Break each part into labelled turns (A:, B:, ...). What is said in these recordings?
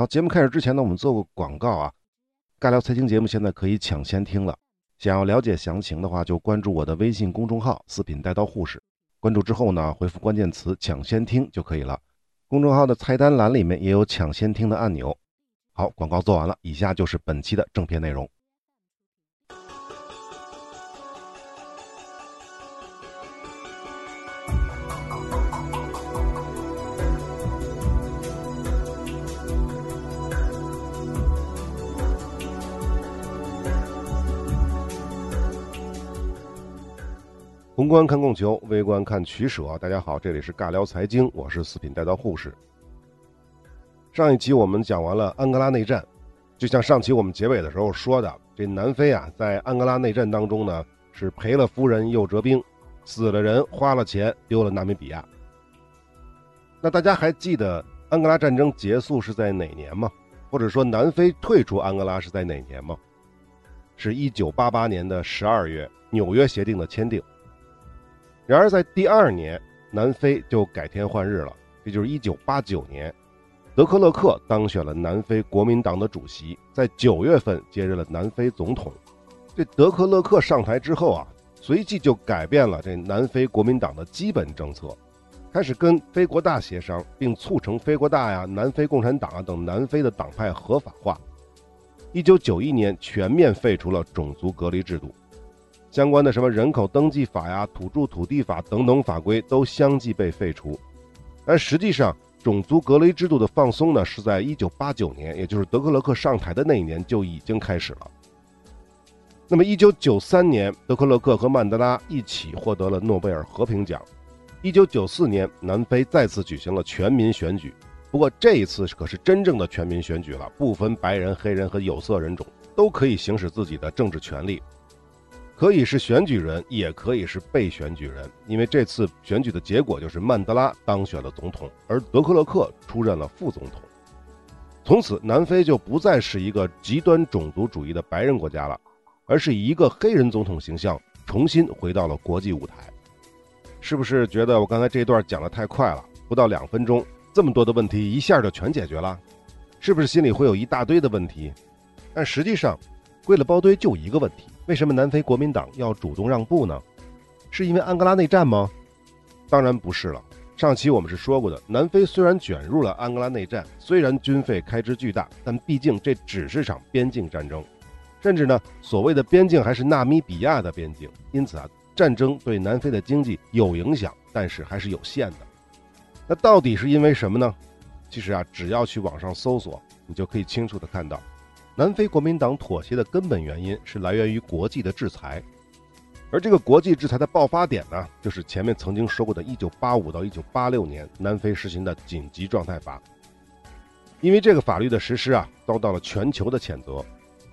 A: 好，节目开始之前呢，我们做个广告啊。尬聊财经节目现在可以抢先听了，想要了解详情的话，就关注我的微信公众号“四品带刀护士”。关注之后呢，回复关键词“抢先听”就可以了。公众号的菜单栏里面也有抢先听的按钮。好，广告做完了，以下就是本期的正片内容。宏观看供求，微观看取舍。大家好，这里是尬聊财经，我是四品带刀护士。上一期我们讲完了安哥拉内战，就像上期我们结尾的时候说的，这南非啊，在安哥拉内战当中呢，是赔了夫人又折兵，死了人，花了钱，丢了纳米比亚。那大家还记得安哥拉战争结束是在哪年吗？或者说南非退出安哥拉是在哪年吗？是一九八八年的十二月，纽约协定的签订。然而，在第二年，南非就改天换日了，这就是一九八九年，德克勒克当选了南非国民党的主席，在九月份接任了南非总统。这德克勒克上台之后啊，随即就改变了这南非国民党的基本政策，开始跟非国大协商，并促成非国大呀、南非共产党啊等南非的党派合法化。一九九一年，全面废除了种族隔离制度。相关的什么人口登记法呀、土著土地法等等法规都相继被废除，但实际上种族隔离制度的放松呢，是在1989年，也就是德克勒克上台的那一年就已经开始了。那么1993年，德克勒克和曼德拉一起获得了诺贝尔和平奖。1994年，南非再次举行了全民选举，不过这一次可是真正的全民选举了，不分白人、黑人和有色人种，都可以行使自己的政治权利。可以是选举人，也可以是被选举人，因为这次选举的结果就是曼德拉当选了总统，而德克勒克出任了副总统。从此，南非就不再是一个极端种族主义的白人国家了，而是以一个黑人总统形象重新回到了国际舞台。是不是觉得我刚才这段讲的太快了？不到两分钟，这么多的问题一下就全解决了？是不是心里会有一大堆的问题？但实际上，归了包堆就一个问题。为什么南非国民党要主动让步呢？是因为安哥拉内战吗？当然不是了。上期我们是说过的，南非虽然卷入了安哥拉内战，虽然军费开支巨大，但毕竟这只是场边境战争，甚至呢，所谓的边境还是纳米比亚的边境。因此啊，战争对南非的经济有影响，但是还是有限的。那到底是因为什么呢？其实啊，只要去网上搜索，你就可以清楚的看到。南非国民党妥协的根本原因是来源于国际的制裁，而这个国际制裁的爆发点呢，就是前面曾经说过的1985到1986年南非实行的紧急状态法。因为这个法律的实施啊，遭到了全球的谴责，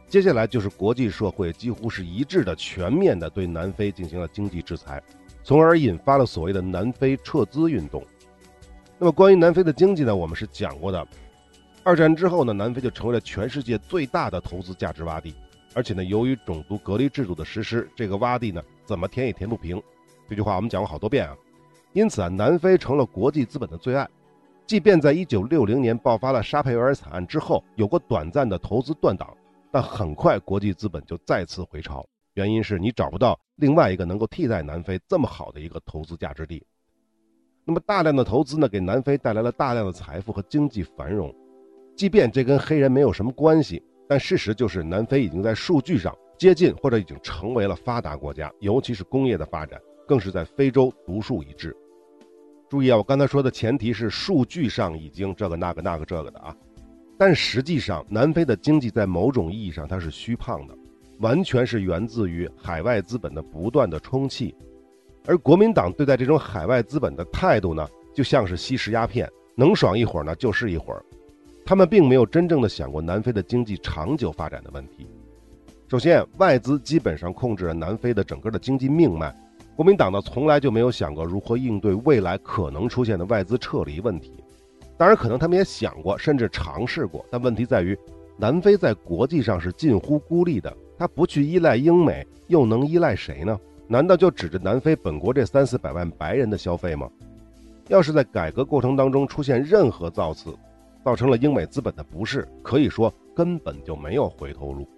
A: 接下来就是国际社会几乎是一致的、全面的对南非进行了经济制裁，从而引发了所谓的南非撤资运动。那么关于南非的经济呢，我们是讲过的。二战之后呢，南非就成为了全世界最大的投资价值洼地，而且呢，由于种族隔离制度的实施，这个洼地呢怎么填也填不平。这句话我们讲过好多遍啊。因此啊，南非成了国际资本的最爱。即便在1960年爆发了沙佩维尔惨案之后，有过短暂的投资断档，但很快国际资本就再次回潮。原因是你找不到另外一个能够替代南非这么好的一个投资价值地。那么大量的投资呢，给南非带来了大量的财富和经济繁荣。即便这跟黑人没有什么关系，但事实就是南非已经在数据上接近或者已经成为了发达国家，尤其是工业的发展，更是在非洲独树一帜。注意啊，我刚才说的前提是数据上已经这个那个那个这个的啊，但实际上南非的经济在某种意义上它是虚胖的，完全是源自于海外资本的不断的充气，而国民党对待这种海外资本的态度呢，就像是吸食鸦片，能爽一会儿呢就是一会儿。他们并没有真正的想过南非的经济长久发展的问题。首先，外资基本上控制了南非的整个的经济命脉。国民党呢，从来就没有想过如何应对未来可能出现的外资撤离问题。当然，可能他们也想过，甚至尝试过，但问题在于，南非在国际上是近乎孤立的。他不去依赖英美，又能依赖谁呢？难道就指着南非本国这三四百万白人的消费吗？要是在改革过程当中出现任何造次，造成了英美资本的不适，可以说根本就没有回头路。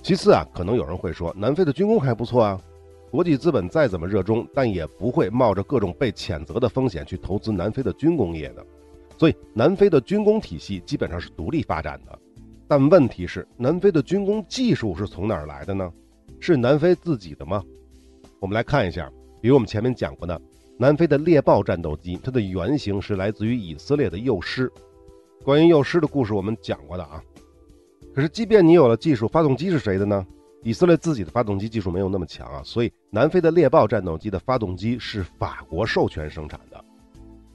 A: 其次啊，可能有人会说，南非的军工还不错啊，国际资本再怎么热衷，但也不会冒着各种被谴责的风险去投资南非的军工业的。所以，南非的军工体系基本上是独立发展的。但问题是，南非的军工技术是从哪儿来的呢？是南非自己的吗？我们来看一下，比如我们前面讲过的，南非的猎豹战斗机，它的原型是来自于以色列的幼狮。关于幼狮的故事，我们讲过的啊。可是，即便你有了技术，发动机是谁的呢？以色列自己的发动机技术没有那么强啊，所以南非的猎豹战斗机的发动机是法国授权生产的。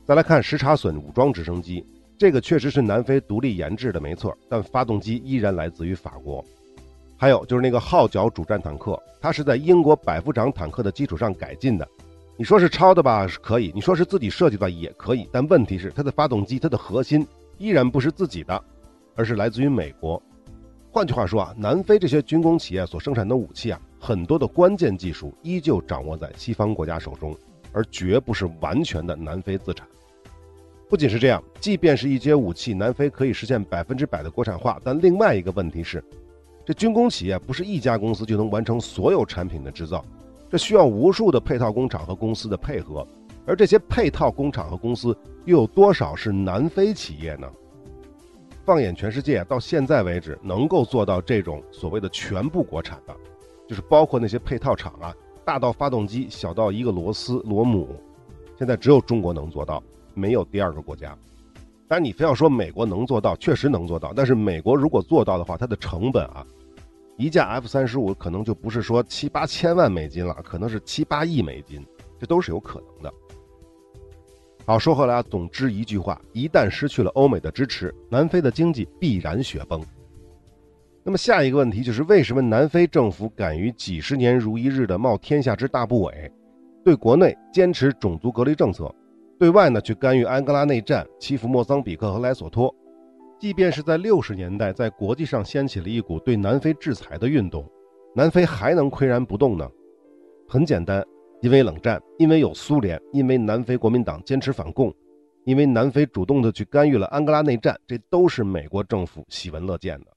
A: 再来看什查隼武装直升机，这个确实是南非独立研制的，没错，但发动机依然来自于法国。还有就是那个号角主战坦克，它是在英国百夫长坦克的基础上改进的。你说是抄的吧，是可以；你说是自己设计的也可以，但问题是它的发动机，它的核心依然不是自己的，而是来自于美国。换句话说啊，南非这些军工企业所生产的武器啊，很多的关键技术依旧掌握在西方国家手中，而绝不是完全的南非资产。不仅是这样，即便是一些武器，南非可以实现百分之百的国产化，但另外一个问题是，这军工企业不是一家公司就能完成所有产品的制造，这需要无数的配套工厂和公司的配合，而这些配套工厂和公司又有多少是南非企业呢？放眼全世界，到现在为止，能够做到这种所谓的全部国产的，就是包括那些配套厂啊，大到发动机，小到一个螺丝螺母，现在只有中国能做到，没有第二个国家。当然，你非要说美国能做到，确实能做到，但是美国如果做到的话，它的成本啊，一架 F 三十五可能就不是说七八千万美金了，可能是七八亿美金，这都是有可能的。好，说回来啊，总之一句话，一旦失去了欧美的支持，南非的经济必然雪崩。那么下一个问题就是，为什么南非政府敢于几十年如一日的冒天下之大不韪，对国内坚持种族隔离政策，对外呢去干预安哥拉内战，欺负莫桑比克和莱索托？即便是在六十年代，在国际上掀起了一股对南非制裁的运动，南非还能岿然不动呢？很简单。因为冷战，因为有苏联，因为南非国民党坚持反共，因为南非主动的去干预了安哥拉内战，这都是美国政府喜闻乐见的。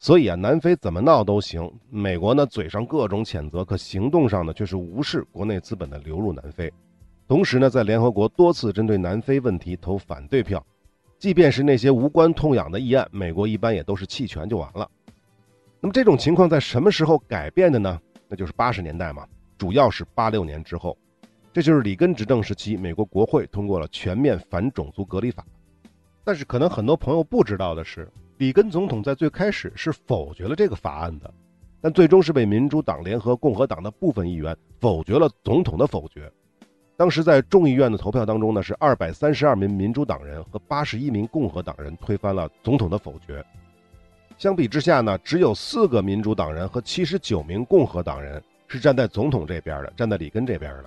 A: 所以啊，南非怎么闹都行，美国呢嘴上各种谴责，可行动上呢却是无视国内资本的流入南非，同时呢在联合国多次针对南非问题投反对票，即便是那些无关痛痒的议案，美国一般也都是弃权就完了。那么这种情况在什么时候改变的呢？那就是八十年代嘛。主要是八六年之后，这就是里根执政时期，美国国会通过了全面反种族隔离法。但是可能很多朋友不知道的是，里根总统在最开始是否决了这个法案的，但最终是被民主党联合共和党的部分议员否决了总统的否决。当时在众议院的投票当中呢，是二百三十二名民主党人和八十一名共和党人推翻了总统的否决。相比之下呢，只有四个民主党人和七十九名共和党人。是站在总统这边的，站在里根这边的。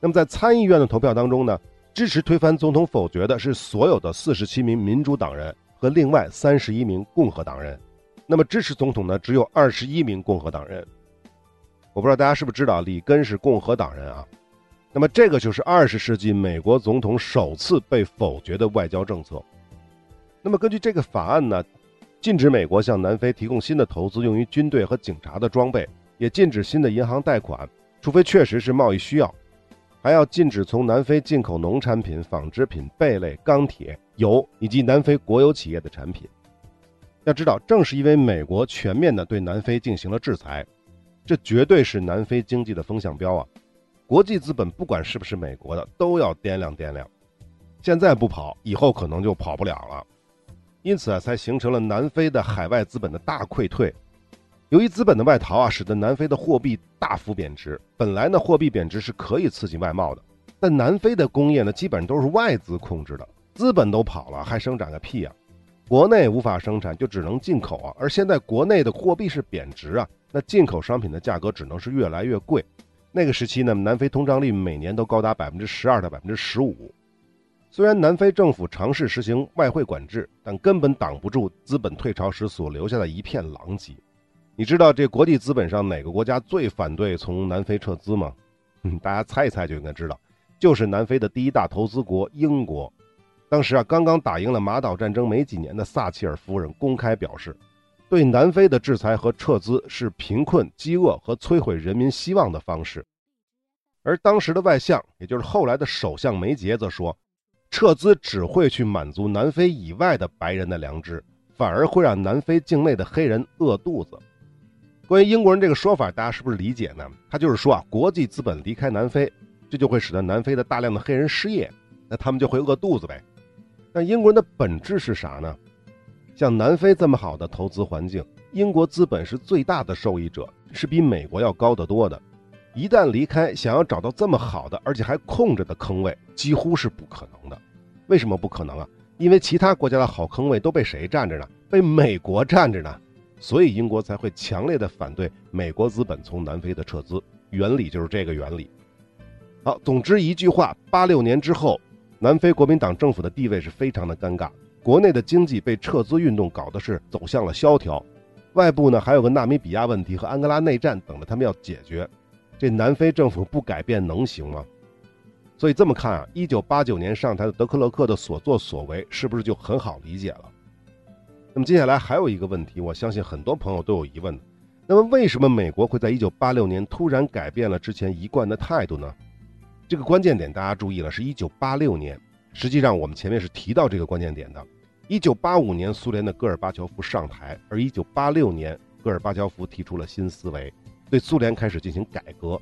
A: 那么在参议院的投票当中呢，支持推翻总统否决的是所有的四十七名民主党人和另外三十一名共和党人。那么支持总统呢，只有二十一名共和党人。我不知道大家是不是知道，里根是共和党人啊。那么这个就是二十世纪美国总统首次被否决的外交政策。那么根据这个法案呢，禁止美国向南非提供新的投资用于军队和警察的装备。也禁止新的银行贷款，除非确实是贸易需要，还要禁止从南非进口农产品、纺织品、贝类、钢铁、油以及南非国有企业的产品。要知道，正是因为美国全面的对南非进行了制裁，这绝对是南非经济的风向标啊！国际资本不管是不是美国的，都要掂量掂量。现在不跑，以后可能就跑不了了。因此啊，才形成了南非的海外资本的大溃退。由于资本的外逃啊，使得南非的货币大幅贬值。本来呢，货币贬值是可以刺激外贸的，但南非的工业呢，基本都是外资控制的，资本都跑了，还生产个屁啊！国内无法生产，就只能进口啊。而现在国内的货币是贬值啊，那进口商品的价格只能是越来越贵。那个时期呢，南非通胀率每年都高达百分之十二到百分之十五。虽然南非政府尝试实行外汇管制，但根本挡不住资本退潮时所留下的一片狼藉。你知道这国际资本上哪个国家最反对从南非撤资吗？大家猜一猜就应该知道，就是南非的第一大投资国英国。当时啊，刚刚打赢了马岛战争没几年的撒切尔夫人公开表示，对南非的制裁和撤资是贫困、饥饿和摧毁人民希望的方式。而当时的外相，也就是后来的首相梅杰则说，撤资只会去满足南非以外的白人的良知，反而会让南非境内的黑人饿肚子。关于英国人这个说法，大家是不是理解呢？他就是说啊，国际资本离开南非，这就会使得南非的大量的黑人失业，那他们就会饿肚子呗。那英国人的本质是啥呢？像南非这么好的投资环境，英国资本是最大的受益者，是比美国要高得多的。一旦离开，想要找到这么好的，而且还空着的坑位，几乎是不可能的。为什么不可能啊？因为其他国家的好坑位都被谁占着呢？被美国占着呢。所以英国才会强烈的反对美国资本从南非的撤资。原理就是这个原理。好，总之一句话，八六年之后。南非国民党政府的地位是非常的尴尬，国内的经济被撤资运动搞得是走向了萧条，外部呢还有个纳米比亚问题和安哥拉内战等着他们要解决，这南非政府不改变能行吗？所以这么看啊，一九八九年上台的德克勒克的所作所为是不是就很好理解了？那么接下来还有一个问题，我相信很多朋友都有疑问，那么为什么美国会在一九八六年突然改变了之前一贯的态度呢？这个关键点大家注意了，是一九八六年。实际上，我们前面是提到这个关键点的。一九八五年，苏联的戈尔巴乔夫上台，而一九八六年，戈尔巴乔夫提出了新思维，对苏联开始进行改革。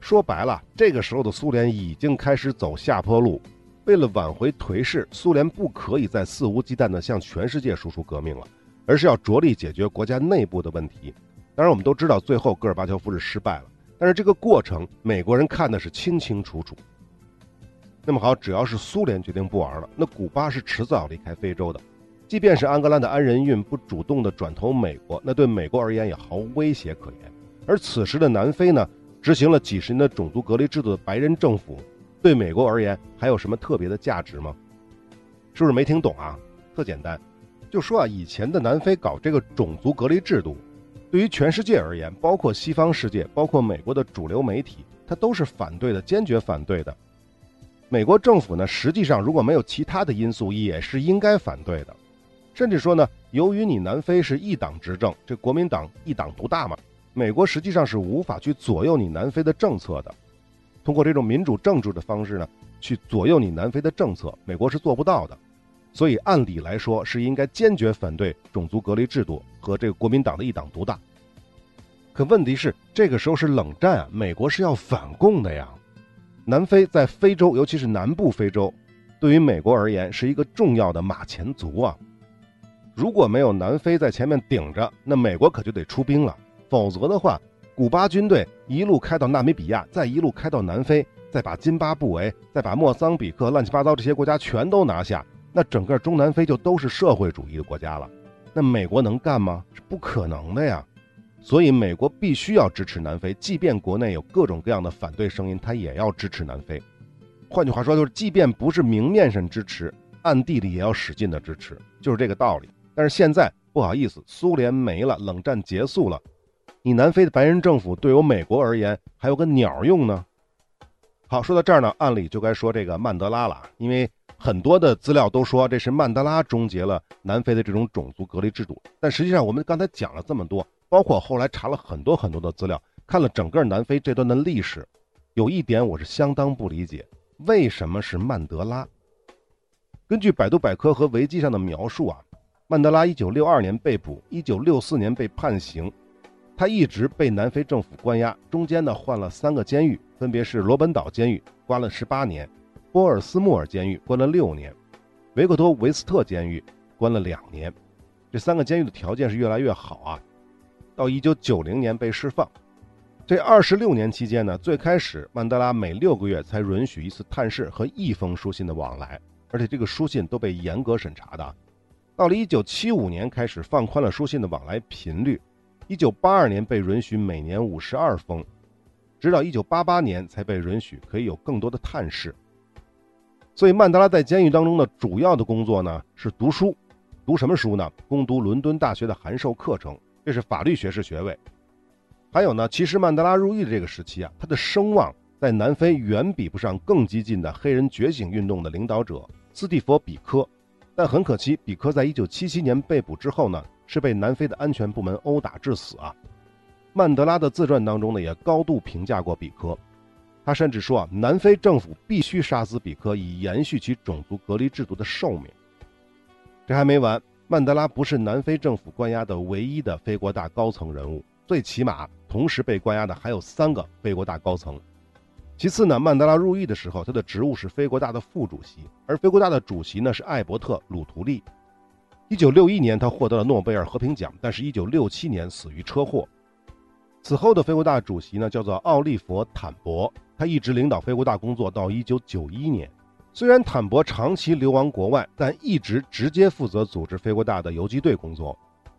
A: 说白了，这个时候的苏联已经开始走下坡路。为了挽回颓势，苏联不可以再肆无忌惮地向全世界输出革命了，而是要着力解决国家内部的问题。当然，我们都知道，最后戈尔巴乔夫是失败了。但是这个过程，美国人看的是清清楚楚。那么好，只要是苏联决定不玩了，那古巴是迟早离开非洲的。即便是安哥拉的安仁运不主动的转投美国，那对美国而言也毫无威胁可言。而此时的南非呢，执行了几十年的种族隔离制度的白人政府，对美国而言还有什么特别的价值吗？是不是没听懂啊？特简单，就说啊，以前的南非搞这个种族隔离制度。对于全世界而言，包括西方世界，包括美国的主流媒体，它都是反对的，坚决反对的。美国政府呢，实际上如果没有其他的因素，也是应该反对的。甚至说呢，由于你南非是一党执政，这国民党一党独大嘛，美国实际上是无法去左右你南非的政策的。通过这种民主政治的方式呢，去左右你南非的政策，美国是做不到的。所以按理来说是应该坚决反对种族隔离制度和这个国民党的一党独大。可问题是这个时候是冷战啊，美国是要反共的呀。南非在非洲，尤其是南部非洲，对于美国而言是一个重要的马前卒啊。如果没有南非在前面顶着，那美国可就得出兵了。否则的话，古巴军队一路开到纳米比亚，再一路开到南非，再把津巴布韦，再把莫桑比克，乱七八糟这些国家全都拿下。那整个中南非就都是社会主义的国家了，那美国能干吗？是不可能的呀。所以美国必须要支持南非，即便国内有各种各样的反对声音，他也要支持南非。换句话说，就是即便不是明面上支持，暗地里也要使劲的支持，就是这个道理。但是现在不好意思，苏联没了，冷战结束了，你南非的白人政府对我美国而言还有个鸟用呢。好，说到这儿呢，按理就该说这个曼德拉了，因为。很多的资料都说这是曼德拉终结了南非的这种种族隔离制度，但实际上我们刚才讲了这么多，包括后来查了很多很多的资料，看了整个南非这段的历史，有一点我是相当不理解，为什么是曼德拉？根据百度百科和维基上的描述啊，曼德拉1962年被捕，1964年被判刑，他一直被南非政府关押，中间呢换了三个监狱，分别是罗本岛监狱关了十八年。波尔斯莫尔监狱关了六年，维克多维斯特监狱关了两年，这三个监狱的条件是越来越好啊。到一九九零年被释放，这二十六年期间呢，最开始曼德拉每六个月才允许一次探视和一封书信的往来，而且这个书信都被严格审查的。到了一九七五年开始放宽了书信的往来频率，一九八二年被允许每年五十二封，直到一九八八年才被允许可以有更多的探视。所以曼德拉在监狱当中的主要的工作呢是读书，读什么书呢？攻读伦敦大学的函授课程，这是法律学士学位。还有呢，其实曼德拉入狱的这个时期啊，他的声望在南非远比不上更激进的黑人觉醒运动的领导者斯蒂佛·比科，但很可惜，比科在一九七七年被捕之后呢，是被南非的安全部门殴打致死啊。曼德拉的自传当中呢，也高度评价过比科，他甚至说啊，南非政府必须杀死比科，以延续其种族隔离制度的寿命。这还没完，曼德拉不是南非政府关押的唯一的非国大高层人物，最起码同时被关押的还有三个非国大高层。其次呢，曼德拉入狱的时候，他的职务是非国大的副主席，而非国大的主席呢是艾伯特·鲁图利。一九六一年，他获得了诺贝尔和平奖，但是，一九六七年死于车祸。此后的非国大主席呢叫做奥利弗·坦博，他一直领导非国大工作到一九九一年。虽然坦博长期流亡国外，但一直直接负责组织非国大的游击队工作。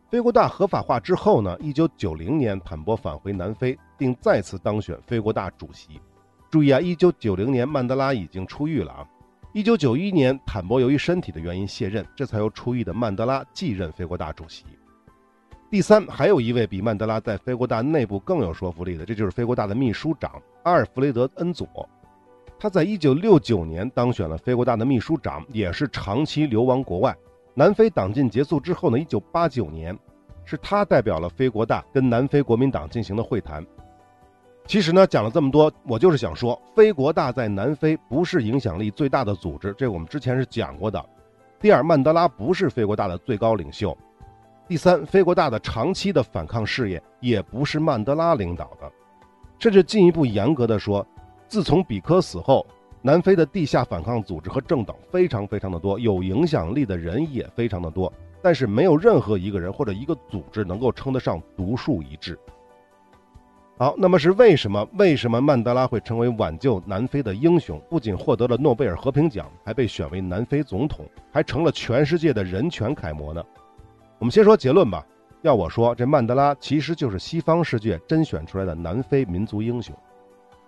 A: 非国大合法化之后呢，一九九零年，坦博返回南非，并再次当选非国大主席。注意啊，一九九零年曼德拉已经出狱了啊。一九九一年，坦博由于身体的原因卸任，这才由出狱的曼德拉继任非国大主席。第三，还有一位比曼德拉在非国大内部更有说服力的，这就是非国大的秘书长阿尔弗雷德·恩佐。他在一九六九年当选了非国大的秘书长，也是长期流亡国外。南非党禁结束之后呢，一九八九年，是他代表了非国大跟南非国民党进行的会谈。其实呢，讲了这么多，我就是想说，非国大在南非不是影响力最大的组织，这我们之前是讲过的。第二，曼德拉不是非国大的最高领袖。第三，非国大的长期的反抗事业也不是曼德拉领导的。甚至进一步严格的说，自从比科死后，南非的地下反抗组织和政党非常非常的多，有影响力的人也非常的多，但是没有任何一个人或者一个组织能够称得上独树一帜。好，那么是为什么？为什么曼德拉会成为挽救南非的英雄？不仅获得了诺贝尔和平奖，还被选为南非总统，还成了全世界的人权楷模呢？我们先说结论吧。要我说，这曼德拉其实就是西方世界甄选出来的南非民族英雄。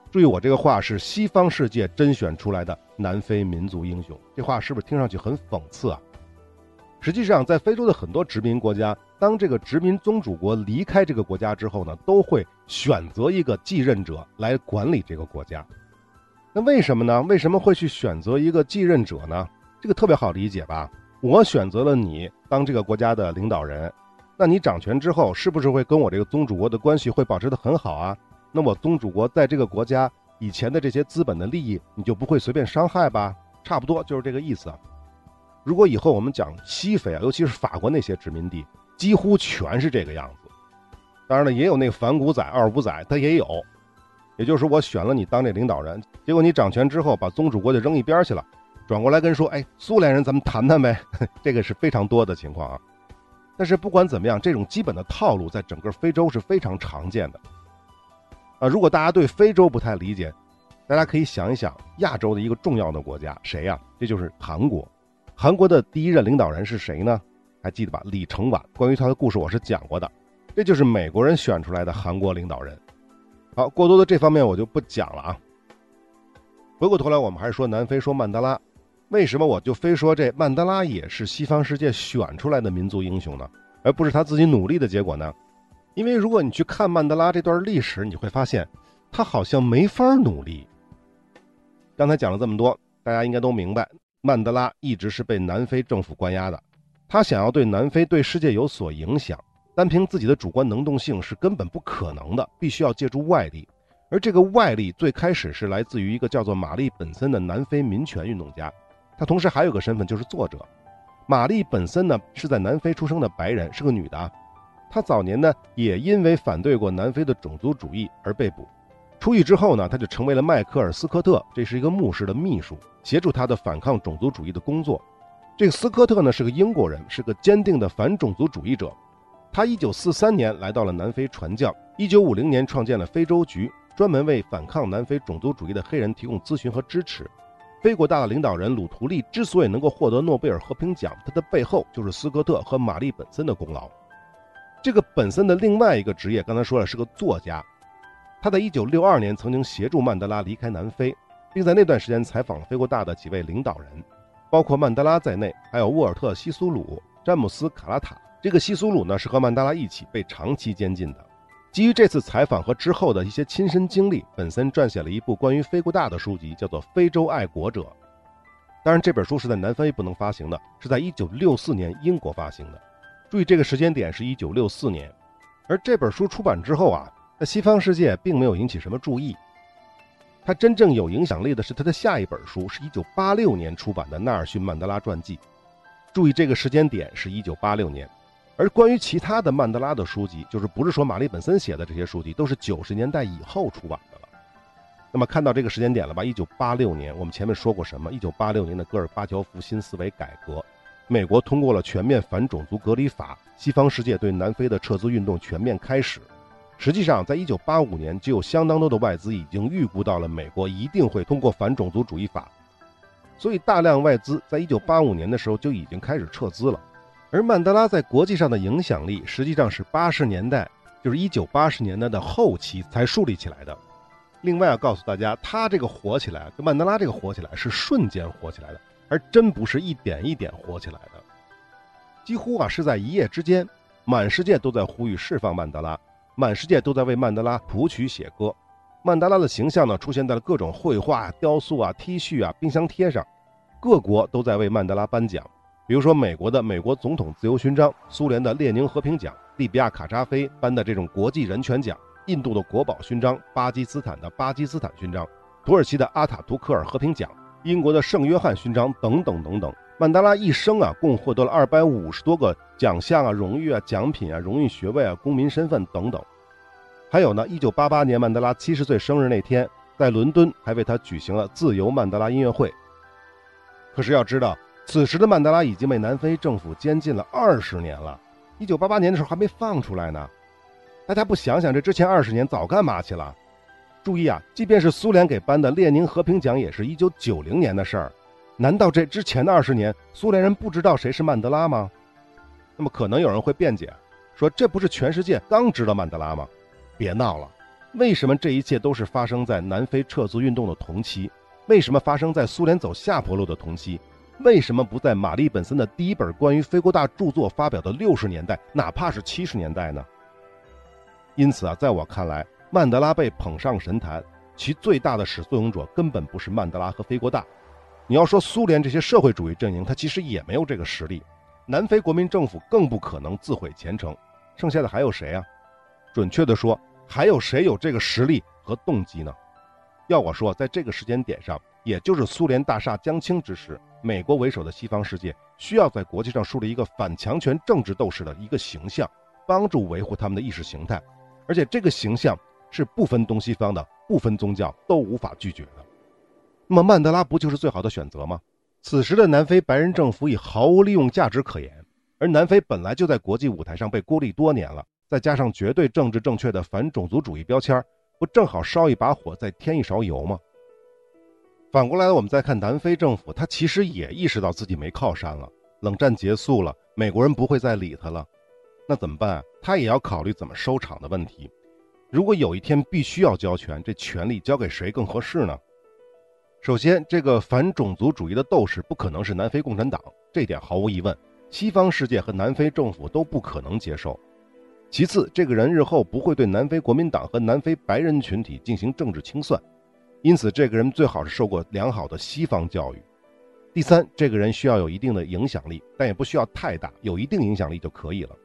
A: 注意，我这个话是西方世界甄选出来的南非民族英雄，这话是不是听上去很讽刺啊？实际上，在非洲的很多殖民国家，当这个殖民宗主国离开这个国家之后呢，都会选择一个继任者来管理这个国家。那为什么呢？为什么会去选择一个继任者呢？这个特别好理解吧？我选择了你当这个国家的领导人，那你掌权之后，是不是会跟我这个宗主国的关系会保持得很好啊？那我宗主国在这个国家以前的这些资本的利益，你就不会随便伤害吧？差不多就是这个意思。如果以后我们讲西非啊，尤其是法国那些殖民地，几乎全是这个样子。当然了，也有那个反骨仔、二五仔，他也有。也就是说，我选了你当这领导人，结果你掌权之后，把宗主国就扔一边去了，转过来跟说：“哎，苏联人，咱们谈谈呗。”这个是非常多的情况啊。但是不管怎么样，这种基本的套路在整个非洲是非常常见的。啊，如果大家对非洲不太理解，大家可以想一想亚洲的一个重要的国家，谁呀？这就是韩国。韩国的第一任领导人是谁呢？还记得吧？李承晚。关于他的故事我是讲过的，这就是美国人选出来的韩国领导人。好，过多的这方面我就不讲了啊。回过头来，我们还是说南非，说曼德拉。为什么我就非说这曼德拉也是西方世界选出来的民族英雄呢？而不是他自己努力的结果呢？因为如果你去看曼德拉这段历史，你会发现他好像没法努力。刚才讲了这么多，大家应该都明白。曼德拉一直是被南非政府关押的，他想要对南非、对世界有所影响，单凭自己的主观能动性是根本不可能的，必须要借助外力。而这个外力最开始是来自于一个叫做玛丽本森的南非民权运动家，他同时还有个身份就是作者。玛丽本森呢是在南非出生的白人，是个女的。她早年呢也因为反对过南非的种族主义而被捕。出狱之后呢，他就成为了迈克尔·斯科特，这是一个牧师的秘书，协助他的反抗种族主义的工作。这个斯科特呢是个英国人，是个坚定的反种族主义者。他1943年来到了南非传教，1950年创建了非洲局，专门为反抗南非种族主义的黑人提供咨询和支持。非国大的领导人鲁图利之所以能够获得诺贝尔和平奖，他的背后就是斯科特和玛丽本森的功劳。这个本森的另外一个职业，刚才说了是个作家。他在1962年曾经协助曼德拉离开南非，并在那段时间采访了非国大的几位领导人，包括曼德拉在内，还有沃尔特·西苏鲁、詹姆斯·卡拉塔。这个西苏鲁呢，是和曼德拉一起被长期监禁的。基于这次采访和之后的一些亲身经历，本森撰写了一部关于非国大的书籍，叫做《非洲爱国者》。当然，这本书是在南非不能发行的，是在1964年英国发行的。注意，这个时间点是一九六四年。而这本书出版之后啊，在西方世界并没有引起什么注意。他真正有影响力的是他的下一本书，是一九八六年出版的《纳尔逊·曼德拉传记》。注意，这个时间点是一九八六年。而关于其他的曼德拉的书籍，就是不是说玛丽本森写的这些书籍，都是九十年代以后出版的了。那么看到这个时间点了吧？一九八六年，我们前面说过什么？一九八六年的戈尔巴乔夫新思维改革，美国通过了全面反种族隔离法，西方世界对南非的撤资运动全面开始。实际上，在一九八五年就有相当多的外资已经预估到了美国一定会通过反种族主义法，所以大量外资在一九八五年的时候就已经开始撤资了。而曼德拉在国际上的影响力，实际上是八十年代，就是一九八十年代的后期才树立起来的。另外要告诉大家，他这个火起来，跟曼德拉这个火起来是瞬间火起来的，而真不是一点一点火起来的，几乎啊是在一夜之间，满世界都在呼吁释放曼德拉，满世界都在为曼德拉谱曲写歌，曼德拉的形象呢出现在了各种绘画、雕塑啊、T 恤啊、冰箱贴上，各国都在为曼德拉颁奖，比如说美国的美国总统自由勋章，苏联的列宁和平奖，利比亚卡扎菲颁的这种国际人权奖。印度的国宝勋章、巴基斯坦的巴基斯坦勋章、土耳其的阿塔图克尔和平奖、英国的圣约翰勋章等等等等。曼德拉一生啊，共获得了二百五十多个奖项啊、荣誉啊、奖品啊、荣誉学位啊、公民身份等等。还有呢，一九八八年曼德拉七十岁生日那天，在伦敦还为他举行了自由曼德拉音乐会。可是要知道，此时的曼德拉已经被南非政府监禁了二十年了。一九八八年的时候还没放出来呢。大家不想想，这之前二十年早干嘛去了？注意啊，即便是苏联给颁的列宁和平奖，也是一九九零年的事儿。难道这之前的二十年，苏联人不知道谁是曼德拉吗？那么可能有人会辩解，说这不是全世界刚知道曼德拉吗？别闹了，为什么这一切都是发生在南非撤资运动的同期？为什么发生在苏联走下坡路的同期？为什么不在玛丽本森的第一本关于非国大著作发表的六十年代，哪怕是七十年代呢？因此啊，在我看来，曼德拉被捧上神坛，其最大的始作俑者根本不是曼德拉和非国大。你要说苏联这些社会主义阵营，他其实也没有这个实力。南非国民政府更不可能自毁前程。剩下的还有谁啊？准确的说，还有谁有这个实力和动机呢？要我说，在这个时间点上，也就是苏联大厦将倾之时，美国为首的西方世界需要在国际上树立一个反强权政治斗士的一个形象，帮助维护他们的意识形态。而且这个形象是不分东西方的，不分宗教都无法拒绝的。那么曼德拉不就是最好的选择吗？此时的南非白人政府已毫无利用价值可言，而南非本来就在国际舞台上被孤立多年了，再加上绝对政治正确的反种族主义标签，不正好烧一把火，再添一勺油吗？反过来，我们再看南非政府，他其实也意识到自己没靠山了，冷战结束了，美国人不会再理他了。那怎么办？他也要考虑怎么收场的问题。如果有一天必须要交权，这权力交给谁更合适呢？首先，这个反种族主义的斗士不可能是南非共产党，这点毫无疑问，西方世界和南非政府都不可能接受。其次，这个人日后不会对南非国民党和南非白人群体进行政治清算，因此这个人最好是受过良好的西方教育。第三，这个人需要有一定的影响力，但也不需要太大，有一定影响力就可以了。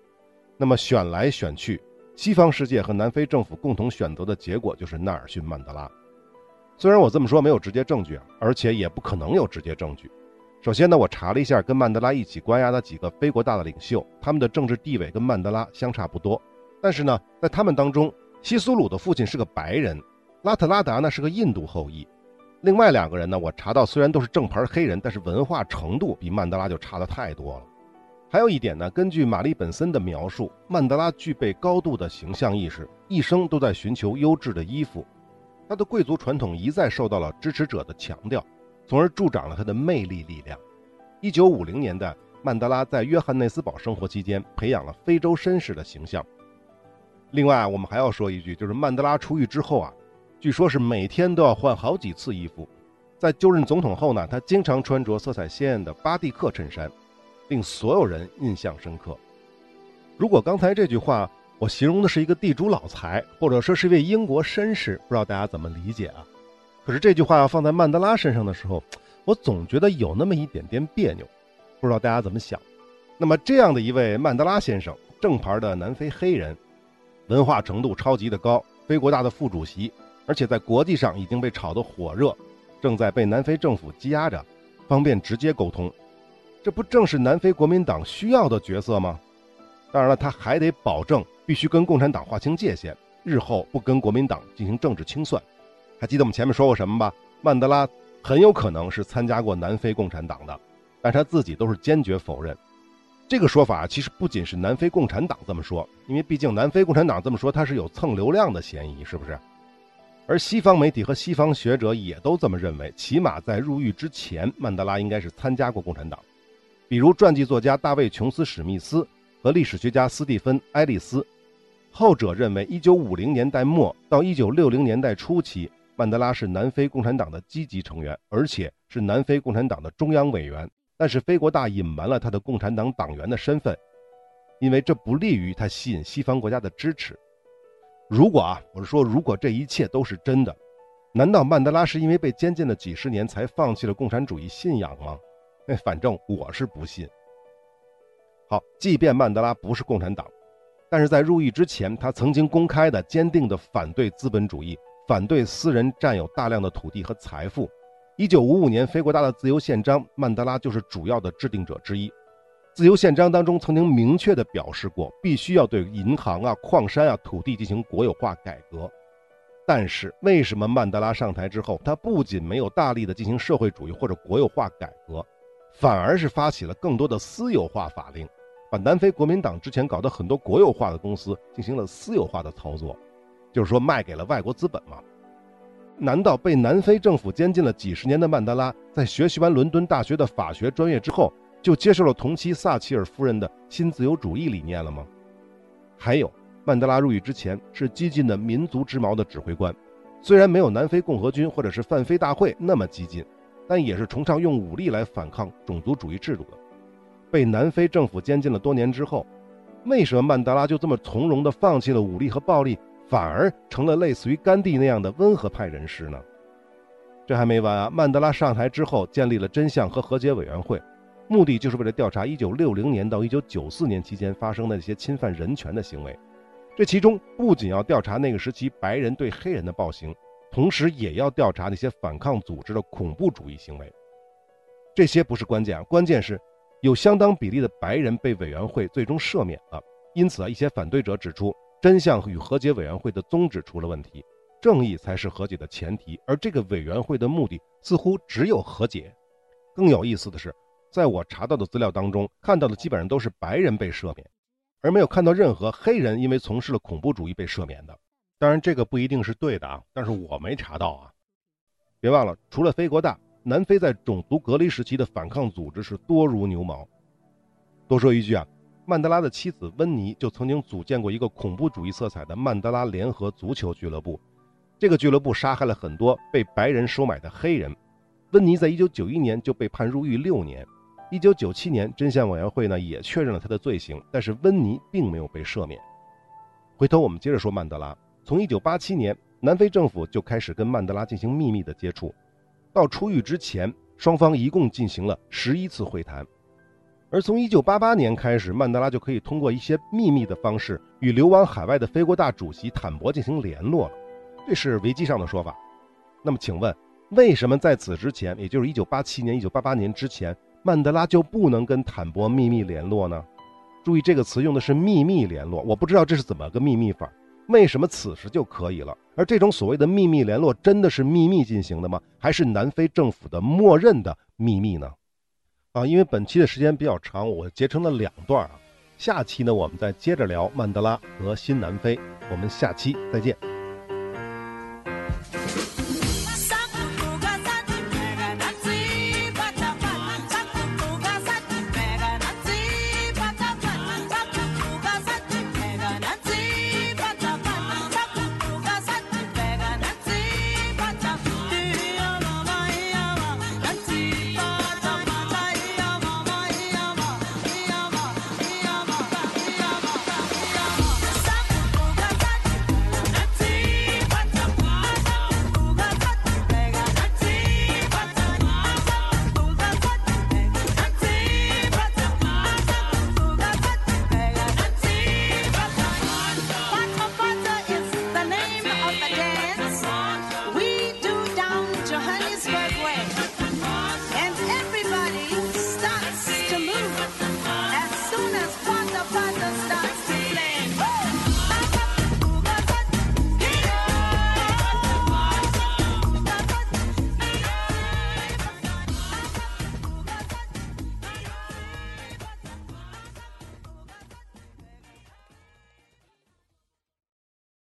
A: 那么选来选去，西方世界和南非政府共同选择的结果就是纳尔逊·曼德拉。虽然我这么说没有直接证据啊，而且也不可能有直接证据。首先呢，我查了一下跟曼德拉一起关押的几个非国大的领袖，他们的政治地位跟曼德拉相差不多。但是呢，在他们当中，西苏鲁的父亲是个白人，拉特拉达呢是个印度后裔。另外两个人呢，我查到虽然都是正牌黑人，但是文化程度比曼德拉就差的太多了。还有一点呢，根据玛丽本森的描述，曼德拉具备高度的形象意识，一生都在寻求优质的衣服。他的贵族传统一再受到了支持者的强调，从而助长了他的魅力力量。一九五零年代，曼德拉在约翰内斯堡生活期间，培养了非洲绅士的形象。另外，我们还要说一句，就是曼德拉出狱之后啊，据说是每天都要换好几次衣服。在就任总统后呢，他经常穿着色彩鲜艳的巴蒂克衬衫。令所有人印象深刻。如果刚才这句话我形容的是一个地主老财，或者说是一位英国绅士，不知道大家怎么理解啊？可是这句话要放在曼德拉身上的时候，我总觉得有那么一点点别扭，不知道大家怎么想。那么这样的一位曼德拉先生，正牌的南非黑人，文化程度超级的高，非国大的副主席，而且在国际上已经被炒得火热，正在被南非政府羁押着，方便直接沟通。这不正是南非国民党需要的角色吗？当然了，他还得保证必须跟共产党划清界限，日后不跟国民党进行政治清算。还记得我们前面说过什么吧？曼德拉很有可能是参加过南非共产党的，但他自己都是坚决否认。这个说法其实不仅是南非共产党这么说，因为毕竟南非共产党这么说，他是有蹭流量的嫌疑，是不是？而西方媒体和西方学者也都这么认为，起码在入狱之前，曼德拉应该是参加过共产党。比如传记作家大卫·琼斯·史密斯和历史学家斯蒂芬·埃利斯，后者认为，1950年代末到1960年代初期，曼德拉是南非共产党的积极成员，而且是南非共产党的中央委员。但是非国大隐瞒了他的共产党党员的身份，因为这不利于他吸引西方国家的支持。如果啊，我是说，如果这一切都是真的，难道曼德拉是因为被监禁了几十年才放弃了共产主义信仰吗？哎，反正我是不信。好，即便曼德拉不是共产党，但是在入狱之前，他曾经公开的、坚定的反对资本主义，反对私人占有大量的土地和财富。一九五五年，非国大的自由宪章，曼德拉就是主要的制定者之一。自由宪章当中曾经明确的表示过，必须要对银行啊、矿山啊、土地进行国有化改革。但是，为什么曼德拉上台之后，他不仅没有大力的进行社会主义或者国有化改革，反而是发起了更多的私有化法令，南非国民党之前搞的很多国有化的公司进行了私有化的操作，就是说卖给了外国资本嘛？难道被南非政府监禁了几十年的曼德拉，在学习完伦敦大学的法学专业之后，就接受了同期撒切尔夫人的新自由主义理念了吗？还有，曼德拉入狱之前是激进的民族之矛的指挥官，虽然没有南非共和军或者是泛非大会那么激进，但也是崇尚用武力来反抗种族主义制度的。被南非政府监禁了多年之后，为什么曼德拉就这么从容地放弃了武力和暴力？反而成了类似于甘地那样的温和派人士呢？这还没完啊！曼德拉上台之后，建立了真相和和解委员会，目的就是为了调查1960年到1994年期间发生的那些侵犯人权的行为。这其中不仅要调查那个时期白人对黑人的暴行，同时也要调查那些反抗组织的恐怖主义行为。这些不是关键啊，关键是有相当比例的白人被委员会最终赦免了。因此啊，一些反对者指出。真相与和解委员会的宗旨出了问题，正义才是和解的前提，而这个委员会的目的似乎只有和解。更有意思的是，在我查到的资料当中，看到的基本上都是白人被赦免，而没有看到任何黑人因为从事了恐怖主义被赦免的。当然，这个不一定是对的啊，但是我没查到啊。别忘了，除了非国大，南非在种族隔离时期的反抗组织是多如牛毛。多说一句啊。曼德拉的妻子温妮就曾经组建过一个恐怖主义色彩的曼德拉联合足球俱乐部，这个俱乐部杀害了很多被白人收买的黑人。温妮在一九九一年就被判入狱六年，一九九七年真相委员会呢也确认了他的罪行，但是温妮并没有被赦免。回头我们接着说曼德拉，从一九八七年，南非政府就开始跟曼德拉进行秘密的接触，到出狱之前，双方一共进行了十一次会谈。而从1988年开始，曼德拉就可以通过一些秘密的方式与流亡海外的非国大主席坦博进行联络了，这是维基上的说法。那么，请问为什么在此之前，也就是1987年、1988年之前，曼德拉就不能跟坦博秘密联络呢？注意这个词用的是秘密联络，我不知道这是怎么个秘密法。为什么此时就可以了？而这种所谓的秘密联络真的是秘密进行的吗？还是南非政府的默认的秘密呢？啊，因为本期的时间比较长，我截成了两段啊。下期呢，我们再接着聊曼德拉和新南非。我们下期再见。